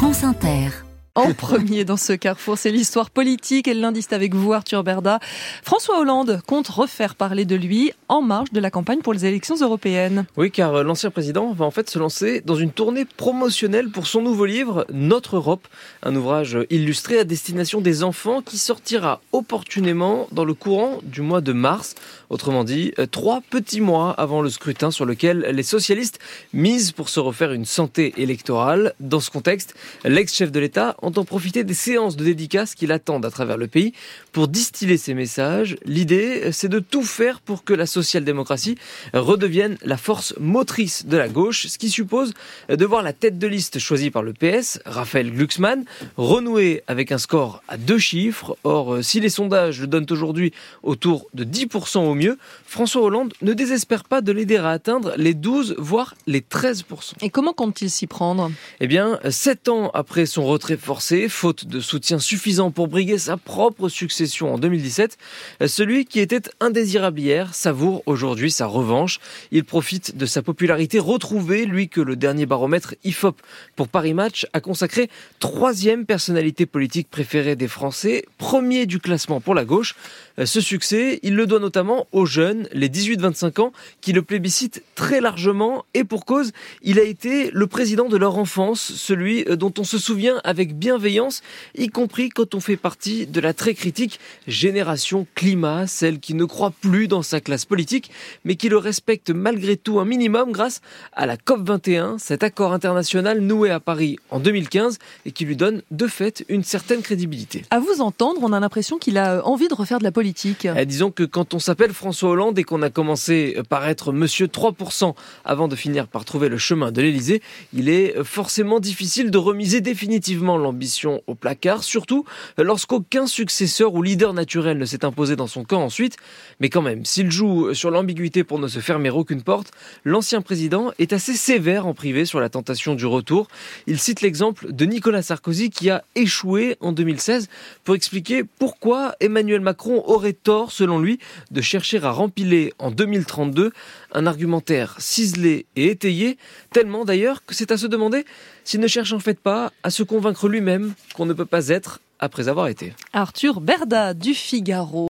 France Inter. En premier dans ce carrefour, c'est l'histoire politique. Et lundi, c'est avec vous, Arthur Berda. François Hollande compte refaire parler de lui en marge de la campagne pour les élections européennes. Oui, car euh, l'ancien président va en fait se lancer dans une tournée promotionnelle pour son nouveau livre, Notre Europe, un ouvrage illustré à destination des enfants qui sortira opportunément dans le courant du mois de mars. Autrement dit, euh, trois petits mois avant le scrutin sur lequel les socialistes misent pour se refaire une santé électorale. Dans ce contexte, l'ex-chef de l'État entend profiter des séances de dédicaces qui l'attendent à travers le pays pour distiller ses messages. L'idée, c'est de tout faire pour que la social-démocratie redevienne la force motrice de la gauche, ce qui suppose de voir la tête de liste choisie par le PS, Raphaël Glucksmann, renouer avec un score à deux chiffres. Or, si les sondages le donnent aujourd'hui autour de 10% au mieux, François Hollande ne désespère pas de l'aider à atteindre les 12, voire les 13%. Et comment compte-t-il s'y prendre? Eh bien, sept ans après son retrait forcé, faute de soutien suffisant pour briguer sa propre succession en 2017, celui qui était indésirable hier savoure aujourd'hui sa revanche. Il profite de sa popularité retrouvée, lui que le dernier baromètre IFOP pour Paris Match a consacré troisième personnalité politique préférée des Français, premier du classement pour la gauche. Ce succès, il le doit notamment aux jeunes, les 18-25 ans, qui le plébiscitent très largement et pour cause, il a été le président de leur enfance, celui dont on se souvient avec bienveillance, y compris quand on fait partie de la très critique génération climat, celle qui ne croit plus dans sa classe politique, mais qui le respecte malgré tout un minimum grâce à la COP21, cet accord international noué à Paris en 2015 et qui lui donne de fait une certaine crédibilité. À vous entendre, on a l'impression qu'il a envie de refaire de la politique. Eh, disons que quand on s'appelle François Hollande et qu'on a commencé par être Monsieur 3% avant de finir par trouver le chemin de l'Elysée, il est forcément difficile de remiser définitivement l'ambition au placard, surtout lorsqu'aucun successeur ou leader naturel ne s'est imposé dans son camp ensuite. Mais quand même, s'il joue sur l'ambiguïté pour ne se fermer aucune porte, l'ancien président est assez sévère en privé sur la tentation du retour. Il cite l'exemple de Nicolas Sarkozy qui a échoué en 2016 pour expliquer pourquoi Emmanuel Macron aurait tort, selon lui, de chercher à rempiler en 2032 un argumentaire ciselé et étayé, tellement d'ailleurs que c'est à se demander s'il ne cherche en fait pas à se convaincre lui-même qu'on ne peut pas être après avoir été. Arthur Berda du Figaro.